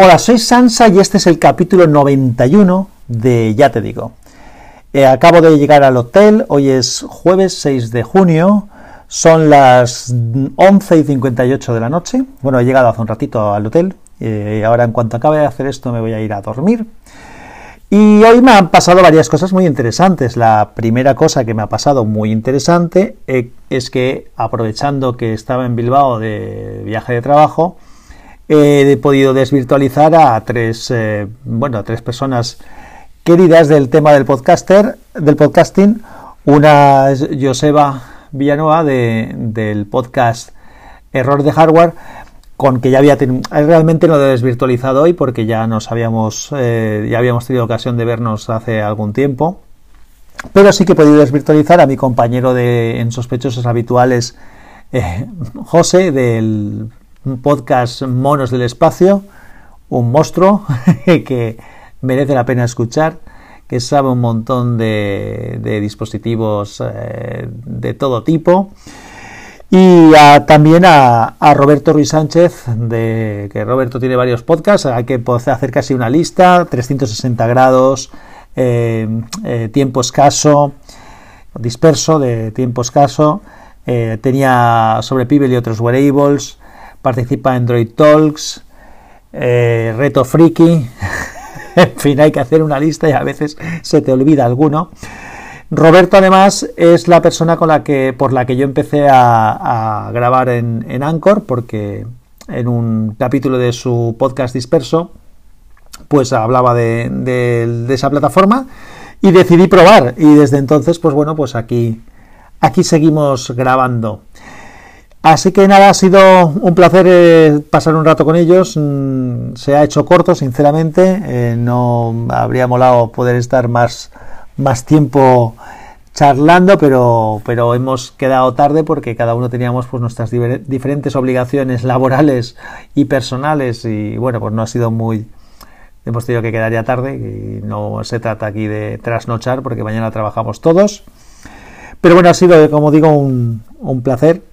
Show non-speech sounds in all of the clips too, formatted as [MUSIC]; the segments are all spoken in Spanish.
Hola, soy Sansa y este es el capítulo 91 de Ya te digo. Eh, acabo de llegar al hotel, hoy es jueves 6 de junio, son las 11 y 58 de la noche. Bueno, he llegado hace un ratito al hotel y ahora en cuanto acabe de hacer esto me voy a ir a dormir. Y hoy me han pasado varias cosas muy interesantes. La primera cosa que me ha pasado muy interesante eh, es que aprovechando que estaba en Bilbao de viaje de trabajo, he podido desvirtualizar a tres, eh, bueno, a tres personas queridas del tema del podcaster, del podcasting. Una es Joseba Villanueva del podcast Error de Hardware, con que ya había realmente no lo he desvirtualizado hoy porque ya nos habíamos eh, ya habíamos tenido ocasión de vernos hace algún tiempo. Pero sí que he podido desvirtualizar a mi compañero de en sospechosos habituales, eh, José, del un podcast Monos del Espacio, un monstruo [LAUGHS] que merece la pena escuchar, que sabe un montón de, dispositivos eh, de todo tipo. Y también a, Roberto Ruiz Sánchez, de, que Roberto tiene varios podcasts, hay que hacer casi una lista, 360 grados, eh, eh, tiempo escaso, disperso de tiempo escaso, tenía sobre Pibel y otros wearables, participa en Android Talks, eh, Reto Friki, [LAUGHS] en fin, hay que hacer una lista y a veces se te olvida alguno. Roberto además es la persona con la que, por la que yo empecé a, grabar en, Anchor, porque en un capítulo de su podcast disperso, pues hablaba de, de, esa plataforma y decidí probar. Y desde entonces, pues bueno, pues aquí, aquí seguimos grabando. Así que nada, ha sido un placer eh, pasar un rato con ellos. Mm, se ha hecho corto, sinceramente. Eh, no habría molado poder estar más, más tiempo charlando, pero, pero hemos quedado tarde porque cada uno teníamos pues nuestras diferentes obligaciones laborales y personales y bueno, pues no ha sido muy... Hemos tenido que quedar ya tarde y no se trata aquí de trasnochar porque mañana trabajamos todos. Pero bueno, ha sido, como digo, un, un placer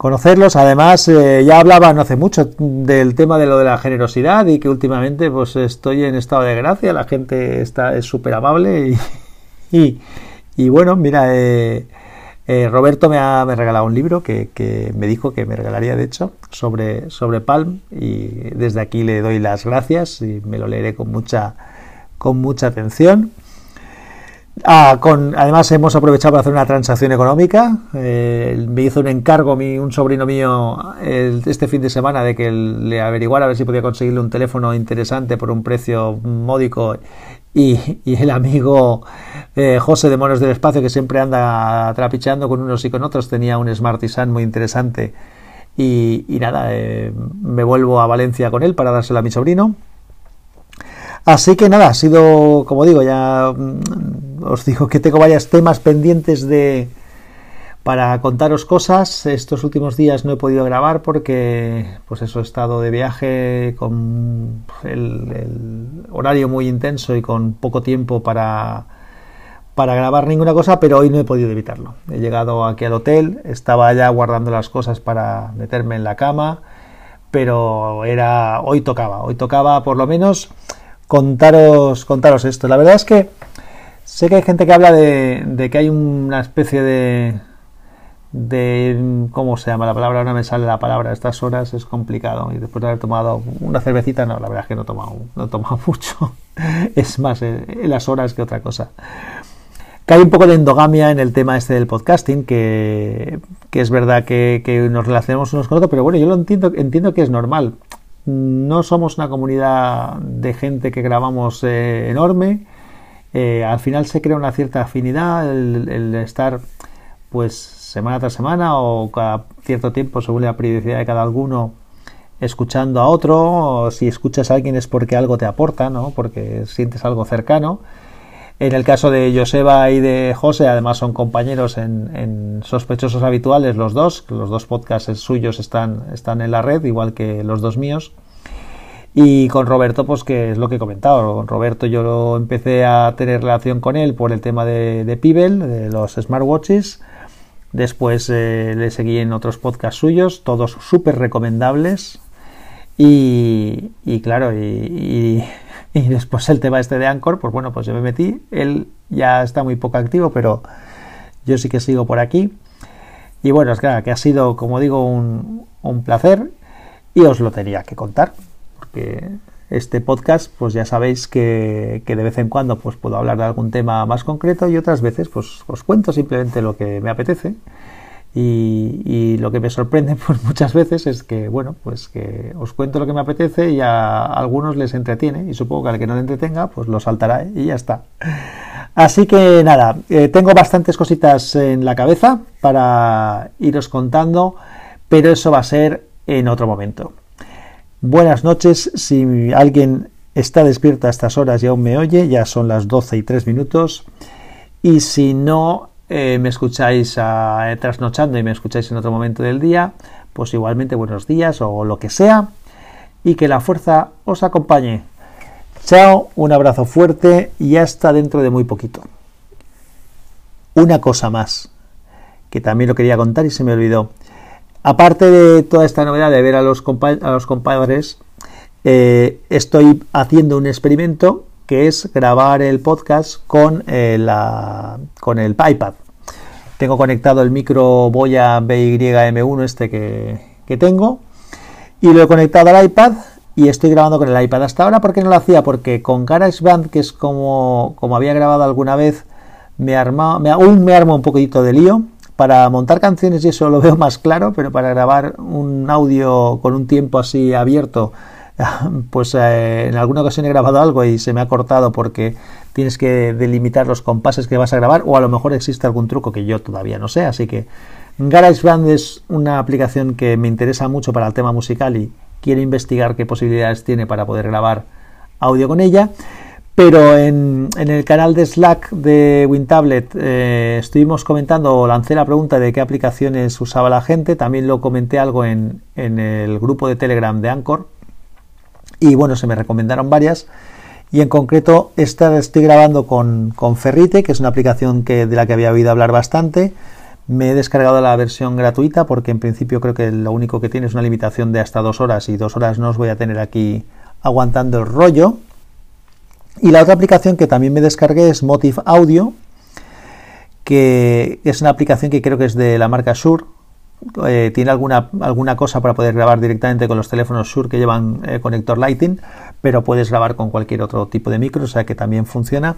conocerlos. Además, eh, ya hablaba no hace mucho del tema de lo de la generosidad y que últimamente pues estoy en estado de gracia, la gente está es súper amable [LAUGHS] y, y, bueno, mira, eh, eh, Roberto me ha me regalado un libro que, que, me dijo que me regalaría, de hecho, sobre, sobre Palm y desde aquí le doy las gracias y me lo leeré con mucha, con mucha atención. Ah, además hemos aprovechado para hacer una transacción económica. Eh, me hizo un encargo mi, un sobrino mío este fin de semana de que le averiguara a ver si podía conseguirle un teléfono interesante por un precio módico y, el amigo eh, José de Monos del Espacio que siempre anda trapicheando con unos y con otros tenía un Smartisan muy interesante y, nada, eh, me vuelvo a Valencia con él para dárselo a mi sobrino. Así que nada, ha sido, como digo, ya mm, os digo que tengo varios temas pendientes de para contaros cosas. Estos últimos días no he podido grabar porque, pues eso, he estado de viaje con el, horario muy intenso y con poco tiempo para, para grabar ninguna cosa, pero hoy no he podido evitarlo. He llegado aquí al hotel, estaba ya guardando las cosas para meterme en la cama, pero era hoy tocaba, hoy tocaba por lo menos contaros, contaros esto. La verdad es que sé que hay gente que habla de, que hay una especie de, de ¿cómo se llama la palabra? No me sale la palabra. estas horas es complicado y después de haber tomado una cervecita, no, la verdad es que no he tomado, no he tomado [LAUGHS] mucho. es más en eh, las horas que otra cosa. Que hay un poco de endogamia en el tema este del podcasting, que, es verdad que, que, nos relacionamos unos con otros, pero bueno, yo lo entiendo, entiendo que es normal no somos una comunidad de gente que grabamos eh, enorme. Eh, al final se crea una cierta afinidad, el, estar pues semana tras semana o cada cierto tiempo según la periodicidad de cada alguno escuchando a otro, o si escuchas a alguien es porque algo te aporta, ¿no? porque sientes algo cercano. En el caso de Joseba y de José, además son compañeros en, sospechosos habituales los dos, los dos podcasts suyos están, están en la red, igual que los dos míos. Y con Roberto, pues que es lo que he comentado. Roberto yo lo empecé a tener relación con él por el tema de, de Pibel, de los smartwatches. Después eh, le seguí en otros podcasts suyos, todos súper recomendables. Y, claro, [LAUGHS] y, después el tema este de Anchor, pues bueno, pues yo me metí. Él ya está muy poco activo, pero yo sí que sigo por aquí. Y bueno, es claro que ha sido, como digo, un placer y os lo tenía que contar. Porque este podcast, pues ya sabéis que, de vez en cuando pues puedo hablar de algún tema más concreto y otras veces pues os cuento simplemente lo que me apetece. Y, lo que me sorprende [LAUGHS] pues muchas veces es que bueno pues que os cuento lo que me apetece y a algunos les entretiene y supongo que al que no le entretenga pues lo saltará y ya está así que nada eh, tengo bastantes cositas en la cabeza para iros contando pero eso va a ser en otro momento Buenas noches, si alguien está despierto a estas horas y aún me oye, ya son las 12 y 3 minutos. Y si no eh, me escucháis a, trasnochando y me escucháis en otro momento del día, pues igualmente buenos días o lo que sea. Y que la fuerza os acompañe. Chao, un abrazo fuerte y hasta dentro de muy poquito. Una cosa más, que también lo quería contar y se me olvidó. Aparte de toda esta novedad de ver a los, a los compadres, eh, estoy haciendo un experimento que es grabar el podcast con, eh, el iPad. Tengo conectado el micro Boya BYM1 este que, tengo y lo he conectado al iPad y estoy grabando con el iPad. Hasta ahora, ¿por qué no lo hacía? Porque con GarageBand, que es como, como había grabado alguna vez, me arma, aún me arma un poquitito de lío para montar canciones y eso lo veo más claro, pero para grabar un audio con un tiempo así abierto, [LAUGHS] pues eh, en alguna ocasión he grabado algo y se me ha cortado porque tienes que delimitar los compases que vas a grabar o a lo mejor existe algún truco que yo todavía no sé, así que GarageBand es una aplicación que me interesa mucho para el tema musical y quiero investigar qué posibilidades tiene para poder grabar audio con ella. Pero en, el canal de Slack de WinTablet eh, estuvimos comentando o lancé la pregunta de qué aplicaciones usaba la gente. También lo comenté algo en, el grupo de Telegram de Anchor. Y bueno, se me recomendaron varias. Y en concreto, esta estoy grabando con, Ferrite, que es una aplicación que, de la que había oído hablar bastante. Me he descargado la versión gratuita porque en principio creo que lo único que tiene es una limitación de hasta dos horas y dos horas no os voy a tener aquí aguantando el rollo. Y la otra aplicación que también me descargué es Motive Audio, que es una aplicación que creo que es de la marca Shure. Eh, tiene alguna, alguna cosa para poder grabar directamente con los teléfonos Shure que llevan eh, conector Lighting, pero puedes grabar con cualquier otro tipo de micro, o sea que también funciona.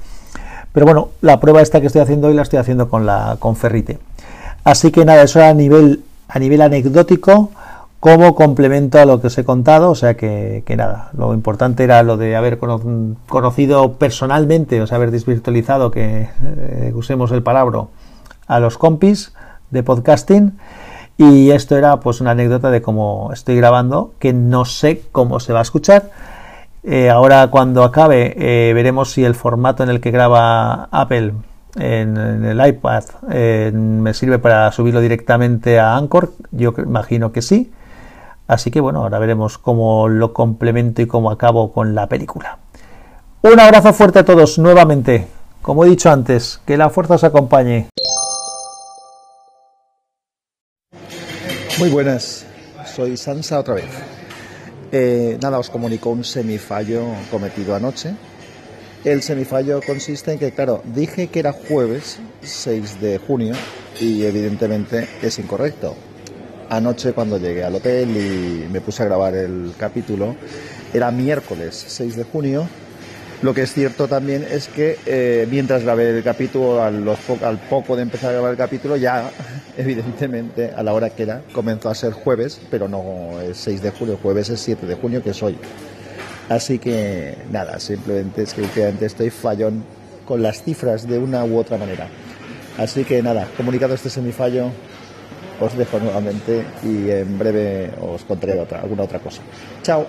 Pero bueno, la prueba esta que estoy haciendo hoy la estoy haciendo con la con Ferrite. Así que nada, eso a nivel, a nivel anecdótico como complemento a lo que os he contado, o sea que, nada, lo importante era lo de haber conocido personalmente, o sea, haber desvirtualizado, que eh, usemos el palabra, a los compis de podcasting. Y esto era pues una anécdota de cómo estoy grabando, que no sé cómo se va a escuchar. Eh, ahora cuando acabe eh, veremos si el formato en el que graba Apple en, el iPad me sirve para subirlo directamente a Anchor. Yo imagino que sí. Así que bueno, ahora veremos cómo lo complemento y cómo acabo con la película. Un abrazo fuerte a todos nuevamente. Como he dicho antes, que la fuerza os acompañe. Muy buenas, soy Sansa otra vez. Eh, nada, os comunico un semifallo cometido anoche. El semifallo consiste en que, claro, dije que era jueves 6 de junio y evidentemente es incorrecto anoche cuando llegué al hotel y me puse a grabar el capítulo, era miércoles 6 de junio. Lo que es cierto también es que eh, mientras grabé el capítulo, al, al poco de empezar a grabar el capítulo, ya [LAUGHS] evidentemente a la hora que era comenzó a ser jueves, pero no es 6 de julio, jueves es 7 de junio, que es hoy. Así que nada, simplemente es que últimamente estoy fallón con las cifras de una u otra manera. Así que nada, comunicado este semifallo, os dejo nuevamente y en breve os contaré alguna otra cosa. Chao.